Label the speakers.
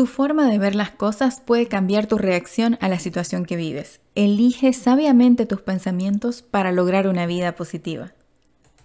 Speaker 1: Tu forma de ver las cosas puede cambiar tu reacción a la situación que vives. Elige sabiamente tus pensamientos para lograr una vida positiva.